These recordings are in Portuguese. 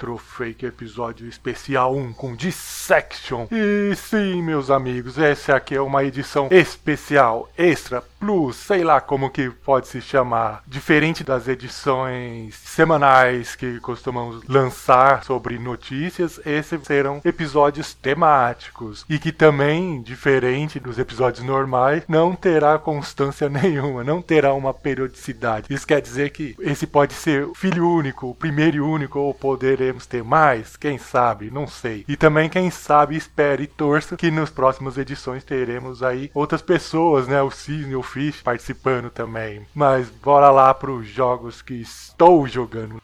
Retrofake. Retrofake episódio especial 1 com Dissection. E sim, meus amigos, essa aqui é uma edição especial, extra, plus, sei lá como que pode se chamar. Diferente das edições semanais que costumamos lançar sobre notícias, esses serão episódios temáticos. E que também, diferente dos episódios normais, não terá constância nenhuma, não terá uma periodicidade. Isso quer dizer que esse pode ser filho único, o primeiro e único, ou poderemos ter mais? Quem sabe? Não sei. E também, quem sabe, espere e torça que nas próximas edições teremos aí outras pessoas, né? O Cisne, o Fish participando também. Mas bora lá para os jogos que estou jogando.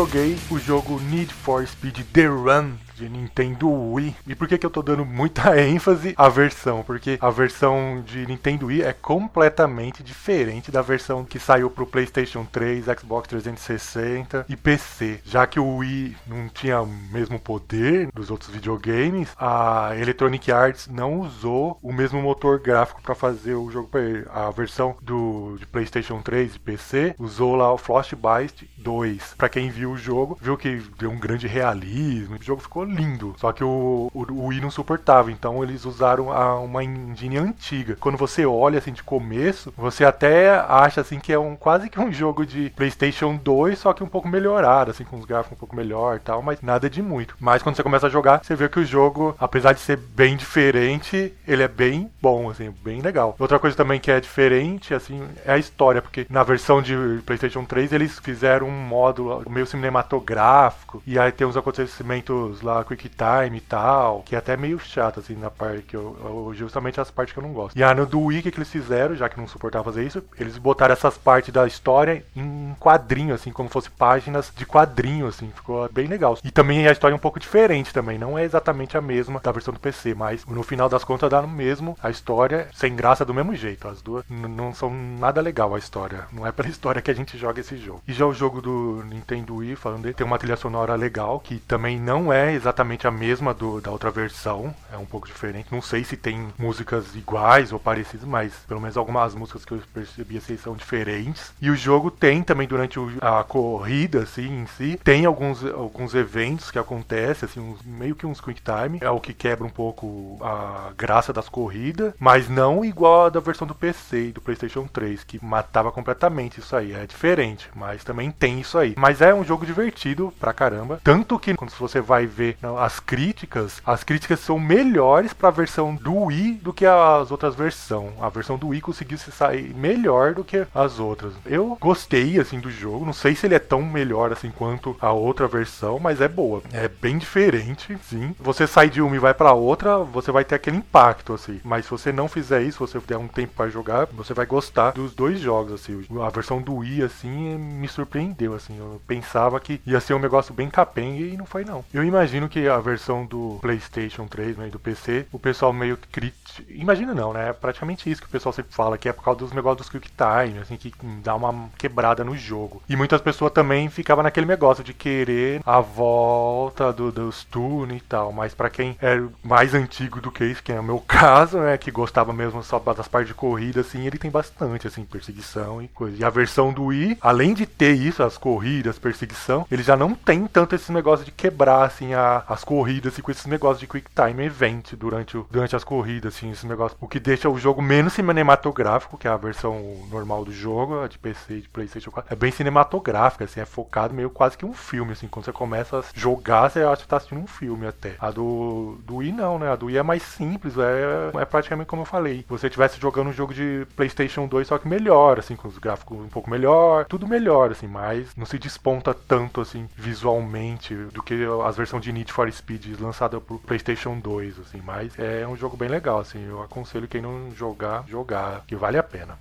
Joguei o jogo Need for Speed The Run de Nintendo Wii. E por que, que eu tô dando muita ênfase à versão? Porque a versão de Nintendo Wii é completamente diferente da versão que saiu pro PlayStation 3, Xbox 360 e PC. Já que o Wii não tinha o mesmo poder dos outros videogames, a Electronic Arts não usou o mesmo motor gráfico para fazer o jogo para. A versão do de PlayStation 3 e PC usou lá o Frostbite 2. Para quem viu o jogo, viu que deu um grande realismo. O jogo ficou lindo. Só que o, o, o Wii não suportava, então eles usaram a, uma engine antiga. Quando você olha assim de começo, você até acha assim que é um quase que um jogo de PlayStation 2, só que um pouco melhorado, assim com os gráficos um pouco melhor e tal, mas nada de muito. Mas quando você começa a jogar, você vê que o jogo, apesar de ser bem diferente, ele é bem bom, assim, bem legal. Outra coisa também que é diferente, assim, é a história, porque na versão de PlayStation 3 eles fizeram um módulo meio cinematográfico e aí tem uns acontecimentos lá Quick Time e tal, que é até meio chato, assim, na parte que eu, justamente as partes que eu não gosto. E a no do Wii, que, que eles fizeram, já que não suportava fazer isso, eles botaram essas partes da história em quadrinho, assim, como fosse páginas de quadrinho, assim, ficou bem legal. E também a história é um pouco diferente também, não é exatamente a mesma da versão do PC, mas no final das contas dá no mesmo a história sem graça do mesmo jeito. As duas não são nada legal a história, não é pela história que a gente joga esse jogo. E já o jogo do Nintendo Wii, falando dele, tem uma trilha sonora legal, que também não é exatamente a mesma do, da outra versão, é um pouco diferente. Não sei se tem músicas iguais ou parecidas, mas pelo menos algumas músicas que eu percebi assim, são diferentes. E o jogo tem também durante a corrida assim em si, tem alguns, alguns eventos que acontecem, assim, uns, meio que uns quick time, é o que quebra um pouco a graça das corridas, mas não igual a da versão do PC e do PlayStation 3, que matava completamente isso aí. É diferente, mas também tem isso aí. Mas é um jogo divertido pra caramba, tanto que quando você vai ver não, as críticas, as críticas são melhores para a versão do Wii do que as outras versões. A versão do Wii conseguiu se sair melhor do que as outras. Eu gostei assim do jogo, não sei se ele é tão melhor assim quanto a outra versão, mas é boa. É bem diferente, sim. Você sai de uma e vai para outra, você vai ter aquele impacto assim. Mas se você não fizer isso, você der um tempo para jogar, você vai gostar dos dois jogos assim. A versão do Wii assim me surpreendeu assim. Eu pensava que ia ser um negócio bem capenga e não foi não. Eu imagino que a versão do PlayStation 3 né, do PC, o pessoal meio que crit... Imagina não, né? É praticamente isso que o pessoal sempre fala, que é por causa dos negócios dos Quick Time, assim, que dá uma quebrada no jogo. E muitas pessoas também ficavam naquele negócio de querer a volta do, dos tunes e tal. Mas para quem é mais antigo do que isso, que é o meu caso, né? Que gostava mesmo só das partes de corrida, assim, ele tem bastante, assim, perseguição e coisa. E a versão do Wii, além de ter isso, as corridas, perseguição, ele já não tem tanto esse negócio de quebrar, assim, a, as corridas e com esses negócios de quick time event durante, o, durante as corridas, assim, esse negócio. O que deixa o jogo menos cinematográfico, que é a versão normal do jogo, a de PC e de PlayStation 4. É bem cinematográfica, assim, é focado meio quase que um filme, assim. Quando você começa a jogar, você acha que tá assistindo um filme até. A do, do Wii não, né? A do Wii é mais simples, é, é praticamente como eu falei. Você estivesse jogando um jogo de PlayStation 2, só que melhor, assim, com os gráficos um pouco melhor, tudo melhor, assim, mas não se desponta tanto, assim, visualmente do que as versões de Need for Speed lançado pro PlayStation 2, assim, mas é um jogo bem legal, assim, eu aconselho quem não jogar, jogar, que vale a pena.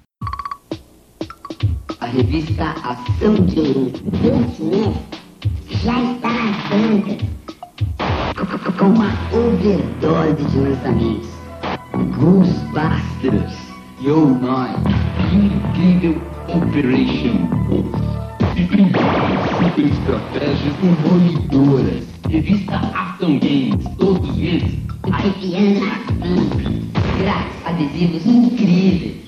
A revista Ação Games já está nas bancas com uma overdose de lançamentos. Ghostbusters, Yo Nine, Incrível Operation, Super Estratégias Demolidoras, Revista Ação Games, todos os meses, arrepiando grátis, adesivos incríveis.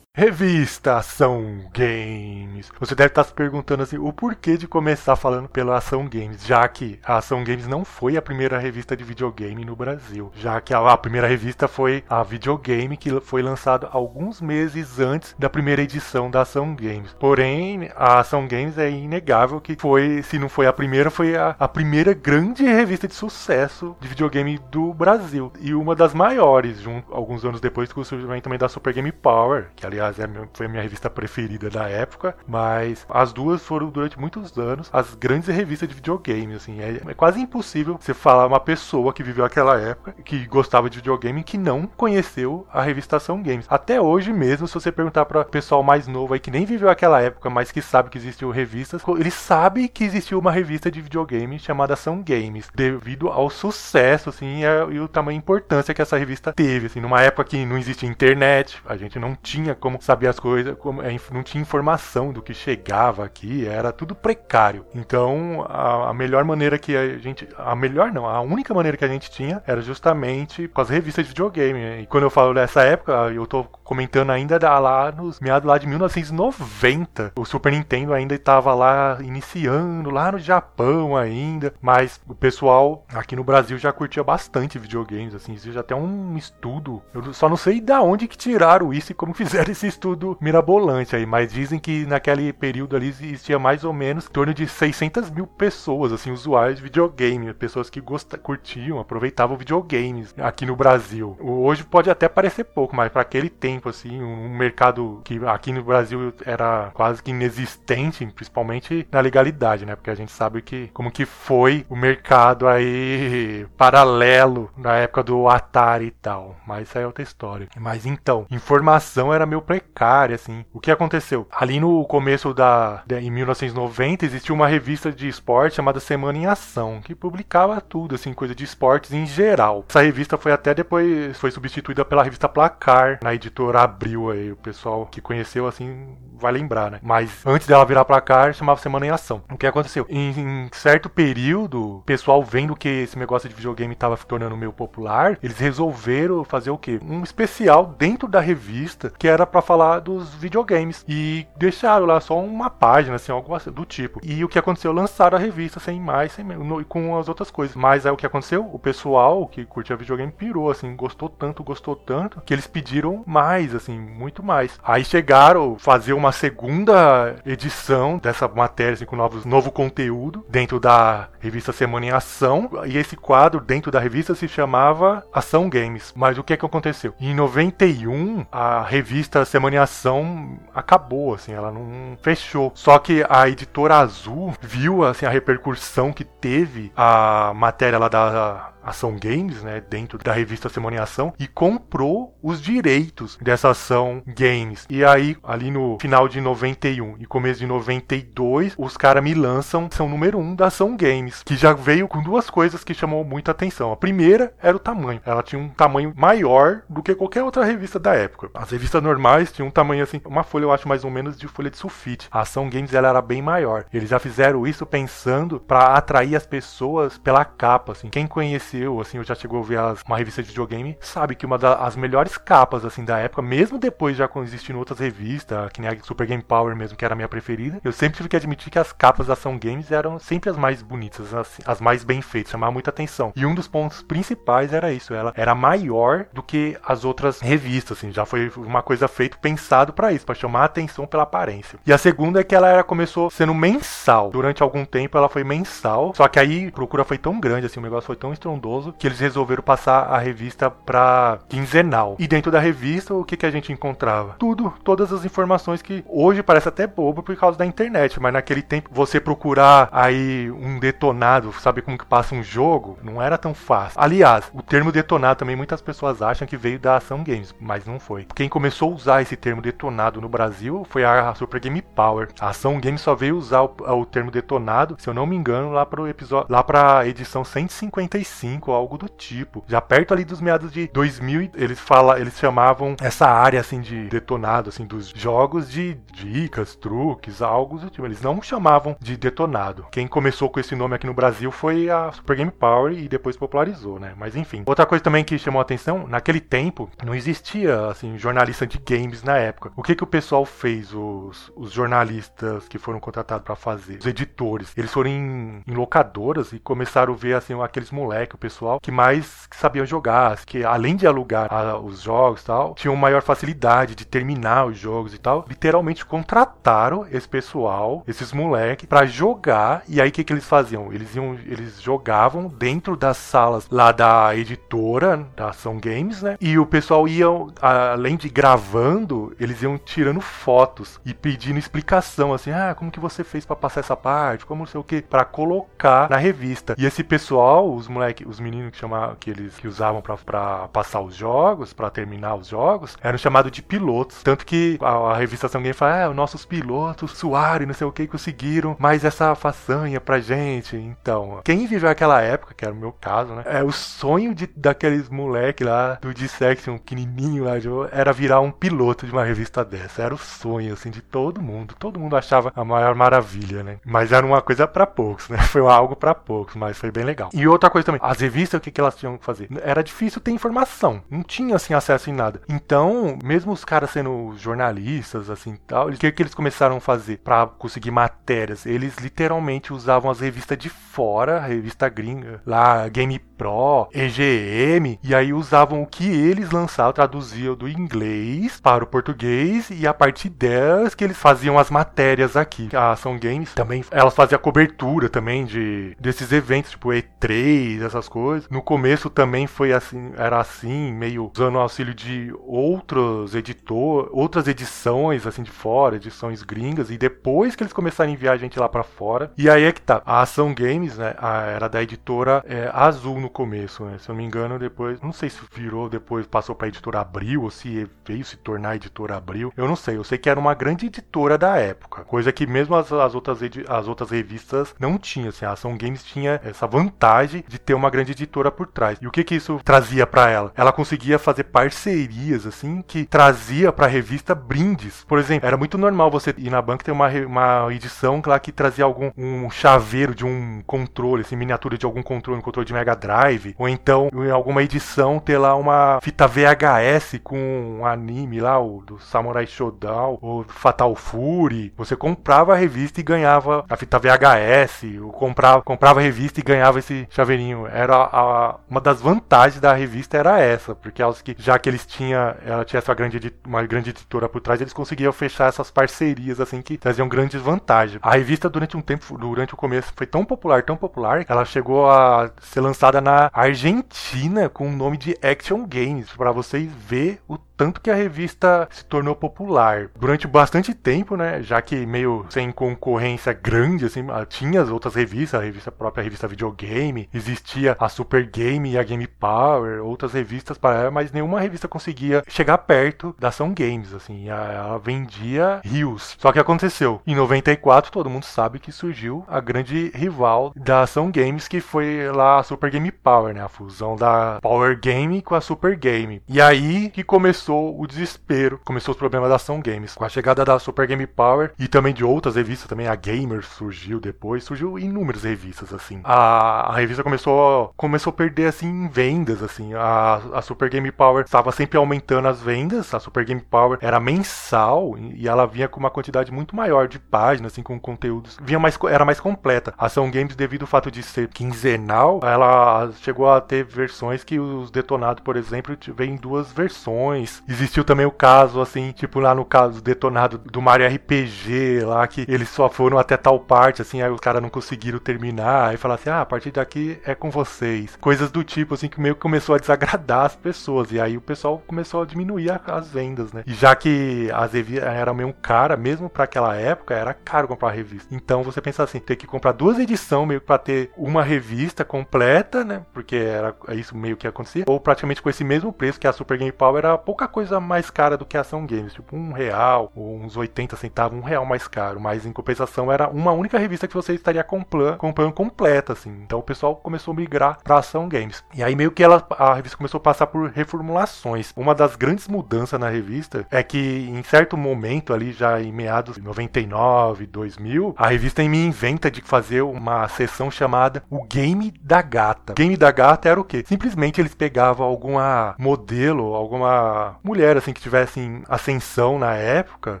Revista Ação Games. Você deve estar se perguntando assim, o porquê de começar falando pela Ação Games, já que a Ação Games não foi a primeira revista de videogame no Brasil, já que a, a primeira revista foi a Videogame, que foi lançada alguns meses antes da primeira edição da Ação Games. Porém, a Ação Games é inegável que foi, se não foi a primeira, foi a, a primeira grande revista de sucesso de videogame do Brasil e uma das maiores, alguns anos depois com o surgimento também da Super Game Power, que aliás aliás, é foi a minha revista preferida da época, mas as duas foram durante muitos anos as grandes revistas de videogame, assim, é, é quase impossível você falar uma pessoa que viveu aquela época, que gostava de videogame, que não conheceu a revistação Games. Até hoje mesmo, se você perguntar para pessoal mais novo aí que nem viveu aquela época, mas que sabe que existiu revistas, ele sabe que existiu uma revista de videogame chamada Ação Games, devido ao sucesso, assim, e, e o tamanho importância que essa revista teve, assim, numa época que não existia internet, a gente não tinha como saber as coisas, como, é, não tinha informação do que chegava aqui, era tudo precário. Então, a, a, melhor maneira que a gente. A melhor não, a única maneira que a gente tinha era justamente com as revistas de videogame. E quando eu falo dessa época, eu tô comentando ainda lá nos meados lá de 1990. O Super Nintendo ainda estava lá iniciando, lá no Japão ainda. Mas o pessoal aqui no Brasil já curtia bastante videogames, assim, já tem um estudo. Eu só não sei da onde que tiraram isso e como fizeram esse estudo mirabolante aí, mas dizem que naquele período ali existia mais ou menos em torno de 600 mil pessoas, assim, usuários de videogame, pessoas que gostam, curtiam, aproveitavam videogames aqui no Brasil. Hoje pode até parecer pouco, mas para aquele tempo, assim, um mercado que aqui no Brasil era quase que inexistente, principalmente na legalidade, né? Porque a gente sabe que como que foi o mercado aí paralelo na época do Atari e tal, mas isso aí é outra história. Mas então, informação era meu precária, assim. O que aconteceu? Ali no começo da. em 1990, existia uma revista de esporte chamada Semana em Ação, que publicava tudo, assim, coisa de esportes em geral. Essa revista foi até depois foi substituída pela revista Placar, na editora Abril aí. O pessoal que conheceu, assim, vai lembrar, né? Mas antes dela virar Placar, chamava Semana em Ação. O que aconteceu? Em, em certo período, o pessoal vendo que esse negócio de videogame estava tornando meio popular, eles resolveram fazer o quê? Um especial dentro da revista que era para falar dos videogames. E deixaram lá só uma página, assim, assim, do tipo. E o que aconteceu? Lançaram a revista sem mais, sem no, com as outras coisas. Mas aí o que aconteceu? O pessoal que curtia videogame pirou, assim, gostou tanto, gostou tanto, que eles pediram mais, assim, muito mais. Aí chegaram a fazer uma segunda edição dessa matéria, assim, com novos, novo conteúdo, dentro da revista Semana em Ação. E esse quadro, dentro da revista, se chamava Ação Games. Mas o que é que aconteceu? Em 91, a revista Semana em Ação acabou, assim, ela não fechou. Só que a editora Azul viu, assim, a repercussão que teve a matéria lá da Ação Games, né, dentro da revista Semana em Ação, e comprou os direitos dessa Ação Games. E aí, ali no final de 91 e começo de 92, os caras me lançam são número 1 um da Ação Games, que já veio com duas coisas que chamou muita atenção. A primeira era o tamanho. Ela tinha um tamanho maior do que qualquer outra revista da época. As revistas normais tinham um tamanho assim, uma folha eu acho mais ou menos de folha de sulfite. A Ação Games ela era bem maior. Eles já fizeram isso pensando para atrair as pessoas pela capa, assim. Quem conhecia conheceu, assim, ou já chegou a ver as, uma revista de videogame, sabe que uma das melhores capas, assim, da época, mesmo depois já existindo outras revistas, que nem a Super Game Power mesmo, que era a minha preferida, eu sempre tive que admitir que as capas da Ação Games eram sempre as mais bonitas, as, as mais bem feitas, chamava muita atenção. E um dos pontos principais era isso, ela era maior do que as outras revistas, assim, já foi uma coisa feita pensado para isso, para chamar a atenção pela aparência. E a segunda é que ela era, começou sendo mensal. Durante algum tempo ela foi mensal, só que aí a procura foi tão grande, assim, o negócio foi tão estrondoso que eles resolveram passar a revista pra quinzenal. E dentro da revista, o que, que a gente encontrava? Tudo, todas as informações que hoje parece até bobo por causa da internet, mas naquele tempo você procurar aí um detonado, saber como que passa um jogo, não era tão fácil. Aliás, o termo detonado também muitas pessoas acham que veio da Ação Games, mas não foi. Quem começou a usar esse termo detonado no Brasil foi a Super Game Power. A Ação Games só veio usar o, o termo detonado, se eu não me engano, lá pro episódio, lá pra edição 155 ou algo do tipo. Já perto ali dos meados de 2000, eles fala, eles chamavam essa área assim de detonado assim dos jogos de dicas, truques, algo do tipo. Eles não chamavam de detonado. Quem começou com esse nome aqui no Brasil foi a Super Game Power e depois popularizou, né? Mas enfim. Outra coisa também que chamou a atenção, naquele tempo não existia assim jornalista de games na época. O que que o pessoal fez os, os jornalistas que foram contratados para fazer? Os editores, eles foram em, em locadoras e começaram a ver assim aqueles moleques, pessoal que mais sabiam jogar, que além de alugar a, os jogos e tal, tinham maior facilidade de terminar os jogos e tal. Literalmente contrataram esse pessoal, esses moleques, para jogar. E aí o que, que eles faziam? Eles iam, eles jogavam dentro das salas lá da editora, da Ação Games, né? E o pessoal ia, além de gravando, eles iam tirando fotos e pedindo explicação, assim, ah, como que você fez para passar essa parte, como não sei o que, para colocar na revista. E esse pessoal, os moleques, os meninos que chamavam, que eles que usavam para passar os jogos, para terminar os jogos, eram chamados de pilotos. Tanto que a, a revista Ação Games fala, ah, os nossos pilotos suaram não sei o que conseguiram mais essa façanha pra gente. Então, quem viveu aquela época, que era o meu caso, né? É o sonho de, daqueles moleque lá do Dissection, pequenininho lá, era virar um piloto de uma revista dessa. Era o sonho, assim, de todo mundo. Todo mundo achava a maior maravilha, né? Mas era uma coisa para poucos, né? Foi algo para poucos, mas foi bem legal. E outra coisa também, revistas, o que, que elas tinham que fazer? Era difícil ter informação. Não tinha, assim, acesso em nada. Então, mesmo os caras sendo jornalistas, assim, tal, o que, que eles começaram a fazer para conseguir matérias? Eles literalmente usavam as revistas de fora, a revista gringa, lá, Game Pro, EGM, e aí usavam o que eles lançavam, traduziam do inglês para o português, e a partir delas que eles faziam as matérias aqui. A Ação Games também, elas faziam cobertura também de desses eventos, tipo E3, essas coisas. No começo também foi assim, era assim, meio usando o auxílio de outros editores, outras edições assim de fora, edições gringas, e depois que eles começaram a enviar a gente lá para fora. E aí é que tá. A Ação Games, né, era da editora é, Azul no começo, né? Se eu não me engano, depois, não sei se virou depois, passou para editora Abril ou se veio se tornar editora Abril. Eu não sei. Eu sei que era uma grande editora da época, coisa que mesmo as, as outras as outras revistas não tinham. Assim, a Ação Games tinha essa vantagem de ter uma grande editora por trás. E o que que isso trazia para ela? Ela conseguia fazer parcerias assim que trazia para a revista brindes. Por exemplo, era muito normal você ir na banca ter uma, uma edição lá que trazia algum um chaveiro de um controle, assim, miniatura de algum controle, um controle de Mega Drive, ou então em alguma edição ter lá uma fita VHS com um anime lá, o do Samurai Shodown, ou Fatal Fury. Você comprava a revista e ganhava a fita VHS, ou comprava, comprava a revista e ganhava esse chaveirinho. Era a, uma das vantagens da revista era essa, porque elas que já que eles tinham, ela tinha essa grande uma grande editora por trás, eles conseguiam fechar essas parcerias assim que traziam grandes vantagens. A revista durante um tempo, durante o começo foi tão popular, tão popular, ela chegou a ser lançada na Argentina com o nome de Action Games, para vocês ver o tanto que a revista se tornou popular durante bastante tempo, né? Já que meio sem concorrência grande, assim, ah, tinha as outras revistas, a revista a própria revista videogame, existia a Super Game e a Game Power, outras revistas para ela, mas nenhuma revista conseguia chegar perto da Ação Games, assim, ela vendia rios. Só que aconteceu, em 94 todo mundo sabe que surgiu a grande rival da Ação Games, que foi lá a Super Game Power, né? A fusão da Power Game com a Super Game. E aí que começou começou o desespero, começou os problemas da Ação Games. Com a chegada da Super Game Power e também de outras revistas, também a Gamer surgiu depois, surgiu inúmeras revistas, assim. A, a revista começou, começou a perder, assim, em vendas, assim. A, a Super Game Power estava sempre aumentando as vendas, a Super Game Power era mensal e ela vinha com uma quantidade muito maior de páginas, assim, com conteúdos. Vinha mais, era mais completa. A Ação Games, devido ao fato de ser quinzenal, ela chegou a ter versões que os detonados, por exemplo, vem duas versões Existiu também o caso, assim, tipo lá no caso detonado do Mario RPG, lá que eles só foram até tal parte, assim, aí os caras não conseguiram terminar, aí falaram assim, ah, a partir daqui é com vocês. Coisas do tipo, assim, que meio que começou a desagradar as pessoas, e aí o pessoal começou a diminuir a, as vendas, né? E já que as revistas eram meio cara, mesmo para aquela época, era caro comprar revista. Então você pensa assim, ter que comprar duas edições meio que pra ter uma revista completa, né? Porque era isso meio que acontecia, ou praticamente com esse mesmo preço que a Super Game Power era pouca coisa mais cara do que a Ação Games, tipo um real, ou uns 80 centavos, um real mais caro, mas em compensação era uma única revista que você estaria comprando, comprando completa, assim. Então o pessoal começou a migrar pra Ação Games. E aí meio que ela, a revista começou a passar por reformulações. Uma das grandes mudanças na revista é que em certo momento ali, já em meados de 99, 2000, a revista me inventa de fazer uma sessão chamada O Game da Gata. Game da Gata era o quê? Simplesmente eles pegavam alguma modelo, alguma mulher assim que tivesse em ascensão na época,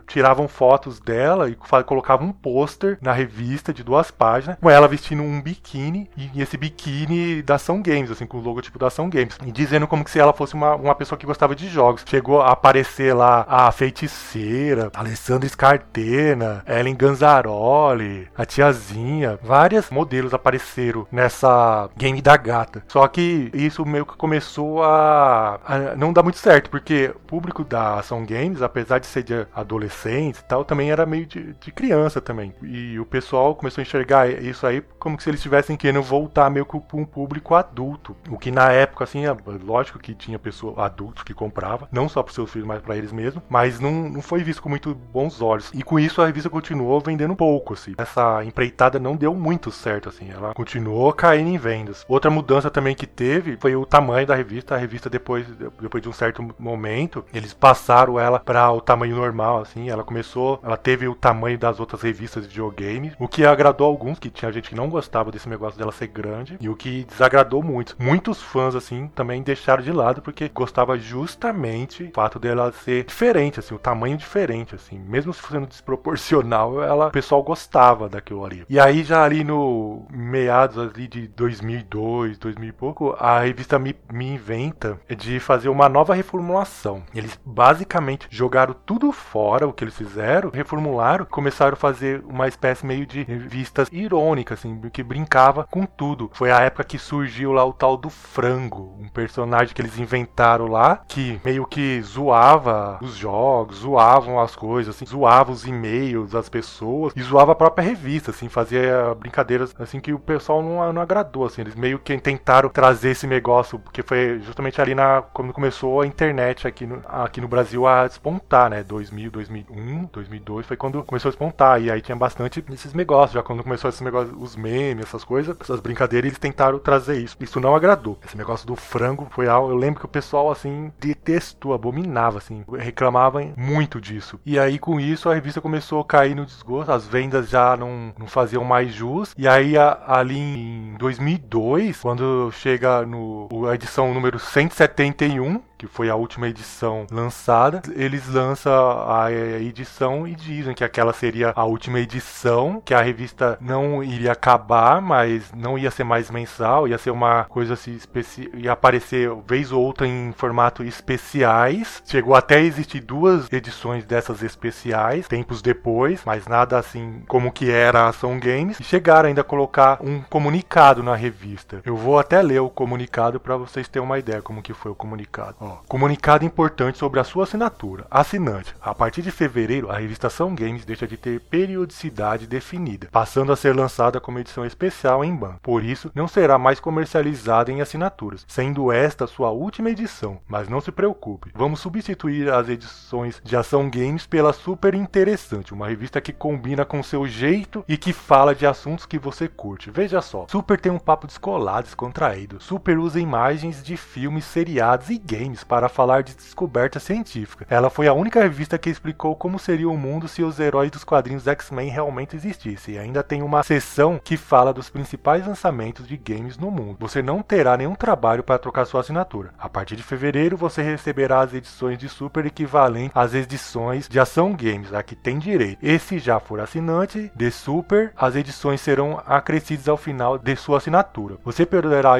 tiravam fotos dela e colocavam um pôster na revista de duas páginas, com ela vestindo um biquíni e esse biquíni da Ação Games, assim, com o logotipo da Ação Games, e dizendo como que se ela fosse uma, uma pessoa que gostava de jogos. Chegou a aparecer lá a feiticeira, Alessandra Scartena, Ellen Ganzaroli, a tiazinha, várias modelos apareceram nessa game da gata. Só que isso meio que começou a, a não dar muito certo, porque público da Ação Games, apesar de ser de adolescentes e tal, também era meio de, de criança também. E o pessoal começou a enxergar isso aí como se eles estivessem querendo voltar meio que para um público adulto. O que na época, assim, é lógico que tinha pessoas adultos que compravam, não só para seus filhos, mas para eles mesmos, mas não, não foi visto com muito bons olhos. E com isso a revista continuou vendendo pouco, assim. Essa empreitada não deu muito certo, assim. Ela continuou caindo em vendas. Outra mudança também que teve foi o tamanho da revista. A revista depois, depois de um certo momento, eles passaram ela para o tamanho normal, assim. Ela começou, ela teve o tamanho das outras revistas de videogame, o que agradou alguns, que tinha gente que não gostava desse negócio dela ser grande, e o que desagradou muito. Muitos fãs, assim, também deixaram de lado porque gostava justamente o fato dela ser diferente, assim, o tamanho diferente, assim, mesmo sendo desproporcional, ela, o pessoal gostava daquilo ali. E aí já ali no meados ali de 2002, 2000 e pouco, a revista me, me inventa de fazer uma nova reformulação. Eles basicamente jogaram tudo fora o que eles fizeram, reformularam, começaram a fazer uma espécie meio de revistas irônicas, assim, que brincava com tudo. Foi a época que surgiu lá o tal do frango, um personagem que eles inventaram lá, que meio que zoava os jogos, zoavam as coisas, assim, zoava os e-mails das pessoas e zoava a própria revista, assim, fazia brincadeiras assim que o pessoal não, não agradou, assim, eles meio que tentaram trazer esse negócio, porque foi justamente ali na quando começou a internet aqui no, aqui no Brasil a despontar, né, 2000, 2001, 2002 foi quando começou a despontar e aí tinha bastante esses negócios, já quando começou esses negócios, os memes, essas coisas, essas brincadeiras, eles tentaram trazer isso. Isso não agradou. Esse negócio do frango foi algo, eu lembro que o pessoal assim detestou, abominava assim, reclamava muito disso. E aí com isso a revista começou a cair no desgosto, as vendas já não, não faziam mais jus. E aí a, ali em 2002, quando chega no a edição número 171, que foi a última edição lançada, eles lançam a edição e dizem que aquela seria a última edição, que a revista não iria acabar, mas não ia ser mais mensal, ia ser uma coisa assim especial, ia aparecer vez ou outra em formato especiais. Chegou até a existir duas edições dessas especiais, tempos depois, mas nada assim como que era a Ação Games. E chegaram ainda a colocar um comunicado na revista. Eu vou até ler o comunicado para vocês terem uma ideia como que foi o comunicado. Ó, comunicado importante sobre a sua assinatura. Assinante. A partir de fevereiro, a revista Ação Games deixa de ter periodicidade definida, passando a ser lançada como edição especial em ban. Por isso, não será mais comercializada em assinaturas, sendo esta sua última edição. Mas não se preocupe, vamos substituir as edições de Ação Games pela Super Interessante, uma revista que combina com seu jeito e que fala de assuntos que você curte. Veja só, Super tem um papo descolado, descontraído. Super usa imagens de filmes, seriados e games para falar de descoberta científica. Ela foi a única revista que explicou como seria o mundo se os heróis dos quadrinhos X-Men realmente existissem. E ainda tem uma seção que fala dos principais lançamentos de games no mundo. Você não terá nenhum trabalho para trocar sua assinatura. A partir de fevereiro, você receberá as edições de Super equivalentes às edições de Ação Games, a que tem direito. E se já for assinante de Super, as edições serão acrescidas ao final de sua assinatura. Você poderá,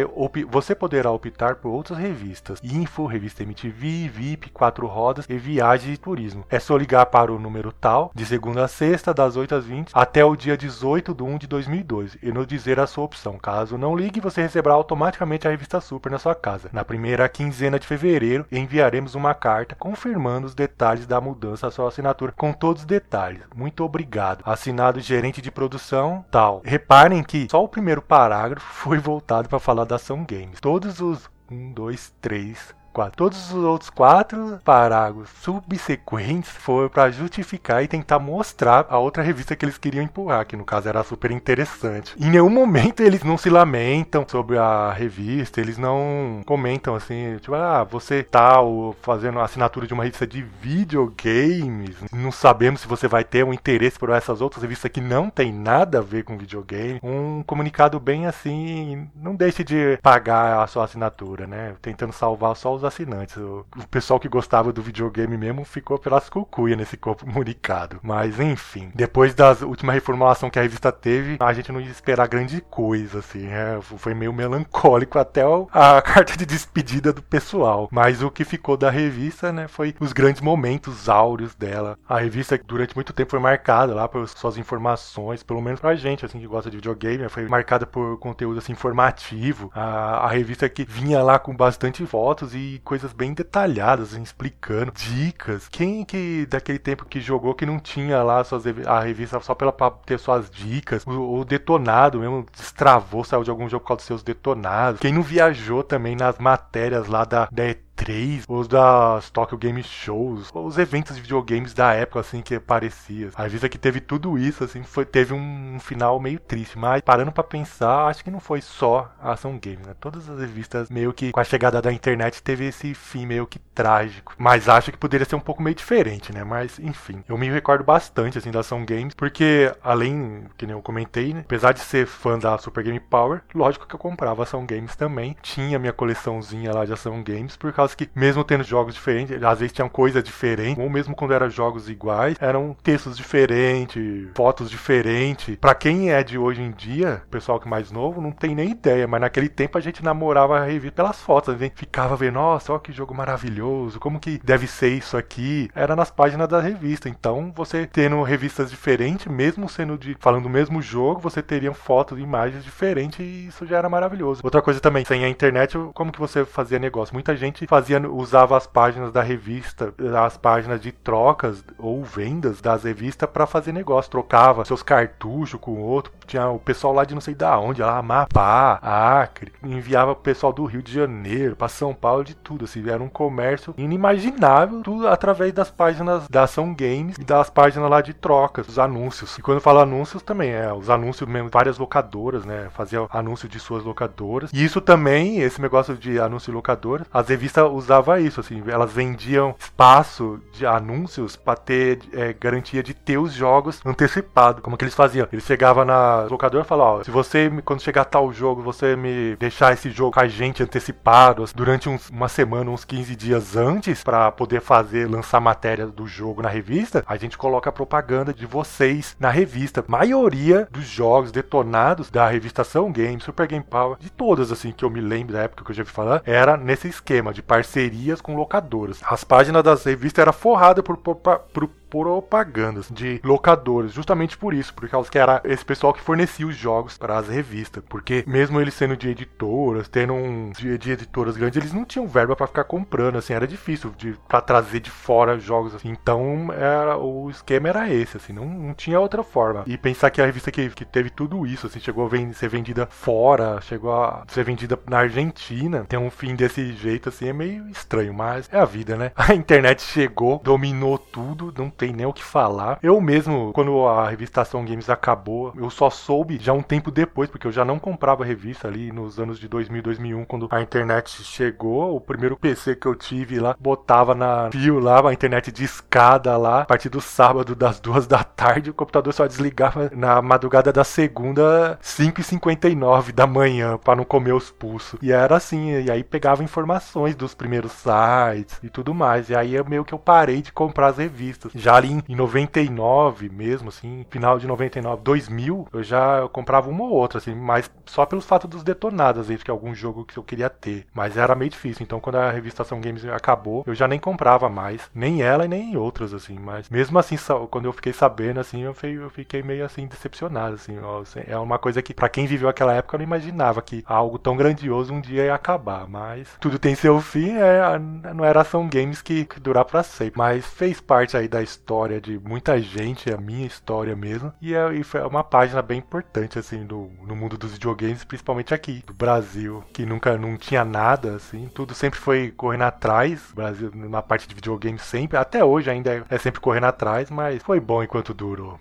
você poderá optar por outras revistas, info, revista MTV, VIP, quatro rodas e viagem e turismo. É só ligar para o número tal, de segunda a sexta, das 8 às 20, até o dia 18 de 1 de 2012, e nos dizer a sua opção. Caso não ligue, você receberá automaticamente a revista Super na sua casa. Na primeira quinzena de fevereiro, enviaremos uma carta confirmando os detalhes da mudança à sua assinatura, com todos os detalhes. Muito obrigado. Assinado gerente de produção, tal. Reparem que só o primeiro parágrafo foi voltado para falar da ação games. Todos os 1, 2, 3, quatro. Todos os outros quatro parágrafos subsequentes foram para justificar e tentar mostrar a outra revista que eles queriam empurrar, que no caso era super interessante. Em nenhum momento eles não se lamentam sobre a revista, eles não comentam assim, tipo, ah, você tá fazendo a assinatura de uma revista de videogames, não sabemos se você vai ter um interesse por essas outras revistas que não tem nada a ver com videogame. Um comunicado bem assim, não deixe de pagar a sua assinatura, né? Tentando salvar só os assinantes. O, o pessoal que gostava do videogame mesmo ficou pelas cucuias nesse comunicado. Mas enfim, depois da última reformulação que a revista teve, a gente não ia esperar grande coisa, assim. É, foi meio melancólico até a carta de despedida do pessoal. Mas o que ficou da revista, né, foi os grandes momentos áureos dela. A revista durante muito tempo foi marcada lá por suas informações, pelo menos pra gente, assim, que gosta de videogame, né, foi marcada por conteúdo assim, informativo. A, a revista que vinha lá com bastante fotos e coisas bem detalhadas, assim, explicando dicas. Quem que daquele tempo que jogou que não tinha lá suas, a revista só pela pra ter suas dicas? O, o detonado mesmo destravou, saiu de algum jogo por causa dos seus detonados. Quem não viajou também nas matérias lá da, da 3, os das Tokyo Game Shows, os eventos de videogames da época, assim, que parecia. A revista que teve tudo isso, assim, foi, teve um, final meio triste, mas parando para pensar, acho que não foi só a Ação Game, né? Todas as revistas, meio que com a chegada da internet, teve esse fim meio que trágico. Mas acho que poderia ser um pouco meio diferente, né? Mas, enfim, eu me recordo bastante, assim, da Ação Games, porque, além, que nem eu comentei, né? Apesar de ser fã da Super Game Power, lógico que eu comprava Ação Games também. Tinha minha coleçãozinha lá de Ação Games, por causa que, mesmo tendo jogos diferentes, às vezes tinham coisas diferentes, ou mesmo quando eram jogos iguais, eram textos diferentes, fotos diferentes. Para quem é de hoje em dia, o pessoal que é mais novo, não tem nem ideia, mas naquele tempo a gente namorava a revista pelas fotos, a gente ficava vendo, nossa, olha que jogo maravilhoso, como que deve ser isso aqui? Era nas páginas da revista. Então, você tendo revistas diferentes, mesmo sendo de falando do mesmo jogo, você teria fotos e imagens diferentes e isso já era maravilhoso. Outra coisa também, sem a internet, como que você fazia negócio? Muita gente fazia, usava as páginas da revista, as páginas de trocas ou vendas das revistas para fazer negócio. Trocava seus cartuchos com outro. Tinha o pessoal lá de não sei da onde, lá, Amapá, Acre. Enviava o pessoal do Rio de Janeiro, para São Paulo, de tudo. Assim, era um comércio inimaginável, tudo através das páginas da Ação Games e das páginas lá de trocas, os anúncios. E quando eu falo anúncios também, é os anúncios mesmo, várias locadoras, né? Fazia anúncio de suas locadoras. E isso também, esse negócio de anúncio de locadoras, as revistas usava isso, assim, elas vendiam espaço de anúncios para ter é, garantia de ter os jogos antecipados. Como que eles faziam? Eles chegavam na locadora e falavam, ó, se você, quando chegar tal jogo, você me deixar esse jogo com a gente antecipado durante uns, uma semana, uns 15 dias antes, para poder fazer, lançar matéria do jogo na revista, a gente coloca a propaganda de vocês na revista. maioria dos jogos detonados da revistação Game, Super Game Power, de todas, assim, que eu me lembro da época que eu já vi falar, era nesse esquema de parcerias com locadoras. As páginas das revistas eram forradas por, por, por propagandas de locadores, justamente por isso, por causa que era esse pessoal que fornecia os jogos para as revistas, porque mesmo eles sendo de editoras, tendo um de, de editoras grandes, eles não tinham verba para ficar comprando, assim, era difícil de para trazer de fora jogos assim. Então, era o esquema era esse, assim, não, não tinha outra forma. E pensar que a revista que, que teve tudo isso, assim, chegou a ser vendida fora, chegou a ser vendida na Argentina, tem um fim desse jeito assim, é meio estranho, mas é a vida, né? A internet chegou, dominou tudo, não tem nem o que falar. Eu mesmo, quando a revistação Games acabou, eu só soube já um tempo depois, porque eu já não comprava revista ali nos anos de 2000, 2001, quando a internet chegou. O primeiro PC que eu tive lá, botava na fio lá, a internet de escada lá, a partir do sábado das duas da tarde, o computador só desligava na madrugada da segunda, 5h59 da manhã, para não comer os pulsos. E era assim, e aí pegava informações dos primeiros sites e tudo mais. E aí é meio que eu parei de comprar as revistas Já ali em 99 mesmo, assim, final de 99, 2000, eu já comprava uma ou outra, assim, mas só pelo fato dos detonados, às vezes, que algum jogo que eu queria ter. Mas era meio difícil, então quando a revista Ação Games acabou, eu já nem comprava mais, nem ela e nem outras, assim, mas mesmo assim, quando eu fiquei sabendo, assim, eu fiquei meio, assim, decepcionado, assim, ó, assim, é uma coisa que, para quem viveu aquela época, eu não imaginava que algo tão grandioso um dia ia acabar, mas tudo tem seu fim, é, não era Ação Games que, que durar para sempre, mas fez parte aí da história de muita gente, a minha história mesmo, e, é, e foi uma página bem importante, assim, do, no mundo dos videogames, principalmente aqui, do Brasil, que nunca não tinha nada, assim, tudo sempre foi correndo atrás, Brasil na parte de videogames sempre, até hoje ainda é, é sempre correndo atrás, mas foi bom enquanto durou.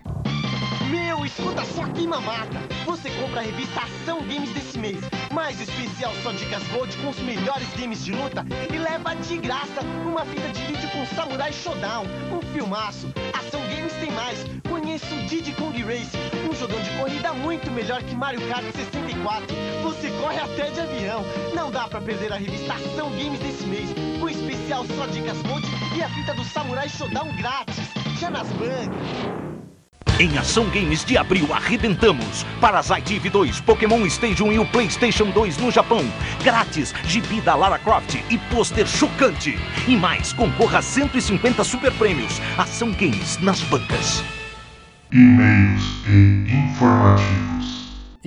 Escuta só que mamata! Você compra a revista Ação Games desse mês, mais especial só dicas gold com os melhores games de luta e leva de graça uma fita de vídeo com Samurai Showdown, um filmaço. Ação Games tem mais. Conheça o Diddy Kong Racing, um jogão de corrida muito melhor que Mario Kart 64. Você corre até de avião. Não dá pra perder a revista Ação Games desse mês, com especial só dicas gold e a fita do Samurai Showdown grátis. Já nas bancas. Em Ação Games de abril arrebentamos. Parasite Eve 2, Pokémon Stadium e o PlayStation 2 no Japão. Grátis, gibi da Lara Croft e pôster chocante. E mais, concorra a 150 super prêmios. Ação Games nas bancas. E-mails e informativos.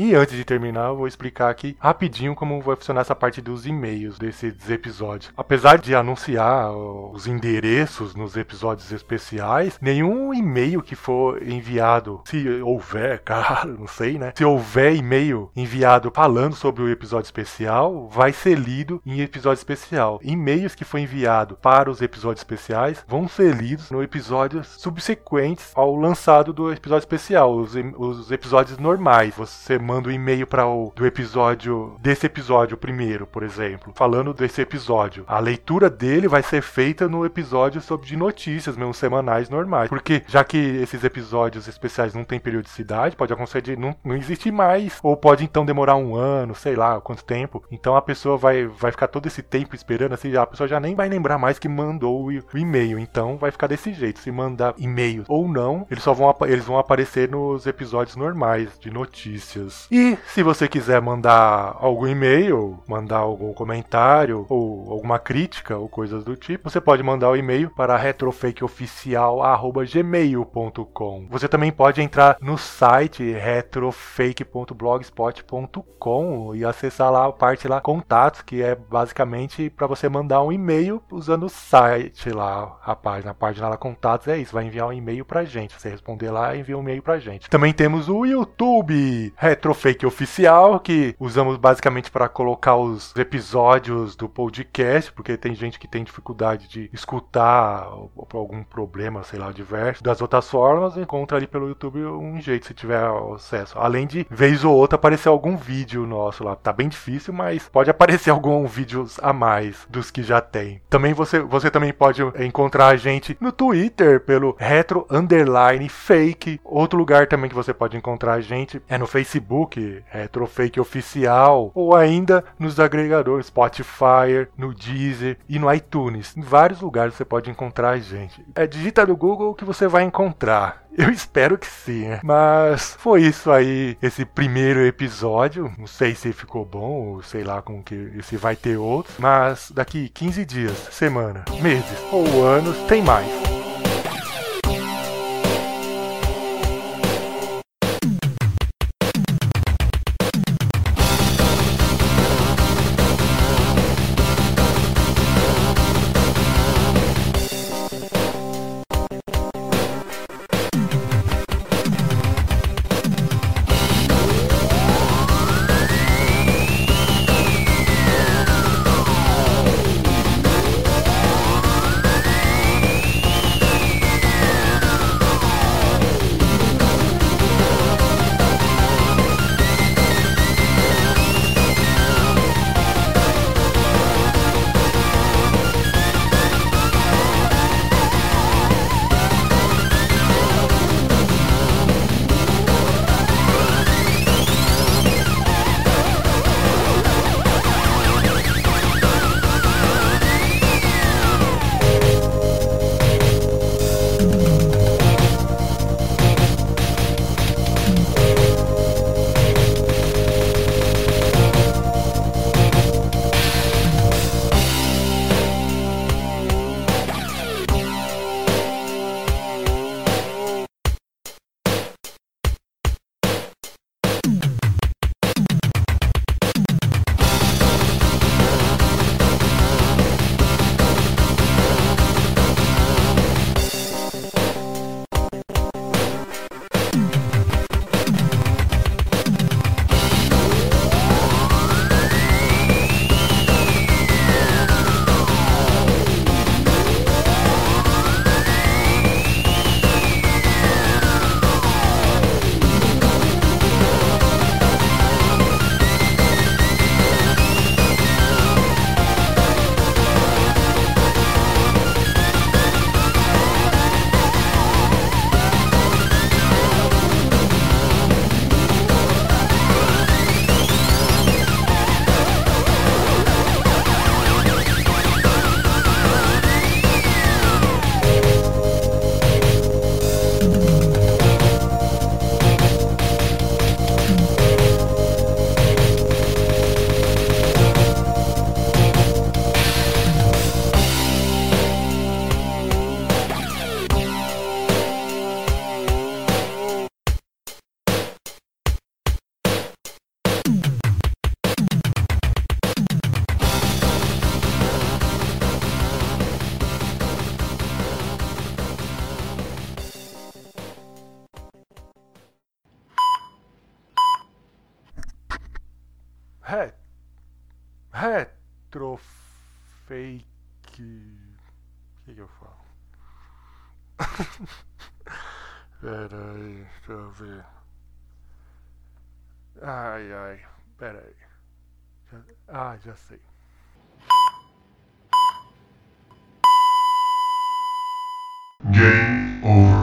E antes de terminar, eu vou explicar aqui rapidinho como vai funcionar essa parte dos e-mails desses episódios. Apesar de anunciar os endereços nos episódios especiais, nenhum e-mail que for enviado, se houver, claro, não sei, né? Se houver e-mail enviado falando sobre o episódio especial, vai ser lido em episódio especial. E-mails que for enviado para os episódios especiais vão ser lidos no episódios subsequentes ao lançado do episódio especial, os, os episódios normais. Você manda um e-mail para o do episódio desse episódio primeiro, por exemplo, falando desse episódio. A leitura dele vai ser feita no episódio sobre de notícias, mesmo semanais normais, porque já que esses episódios especiais não têm periodicidade, pode acontecer de não, não existir mais, ou pode então demorar um ano, sei lá, quanto tempo. Então a pessoa vai, vai ficar todo esse tempo esperando, assim, a pessoa já nem vai lembrar mais que mandou o, o e-mail. Então vai ficar desse jeito. Se mandar e-mail ou não, eles só vão, eles vão aparecer nos episódios normais de notícias. E se você quiser mandar algum e-mail, mandar algum comentário ou alguma crítica ou coisas do tipo, você pode mandar o um e-mail para retrofakeoficial@gmail.com. Você também pode entrar no site retrofake.blogspot.com e acessar lá a parte lá contatos, que é basicamente para você mandar um e-mail usando o site lá, a página, a página lá contatos é isso, vai enviar um e-mail pra gente. Você responder lá, envia um e-mail pra gente. Também temos o YouTube, Retrofake oficial, que usamos basicamente para colocar os episódios do podcast, porque tem gente que tem dificuldade de escutar por algum problema, sei lá, diverso. Das outras formas, encontra ali pelo YouTube um jeito se tiver acesso. Além de, vez ou outra, aparecer algum vídeo nosso lá. Tá bem difícil, mas pode aparecer alguns vídeos a mais dos que já tem. Também você, você também pode encontrar a gente no Twitter pelo retro underline fake. Outro lugar também que você pode encontrar a gente é no Facebook Facebook, Retrofake Oficial, ou ainda nos agregadores Spotify, no Deezer e no iTunes. Em vários lugares você pode encontrar a gente. É digita no Google que você vai encontrar. Eu espero que sim, né? Mas foi isso aí, esse primeiro episódio. Não sei se ficou bom, ou sei lá como que se vai ter outros. Mas daqui 15 dias, semana, meses ou anos, tem mais. fake. O que, I falo? Peraí, deixa eu ver. Ai, ah, just see. Game over.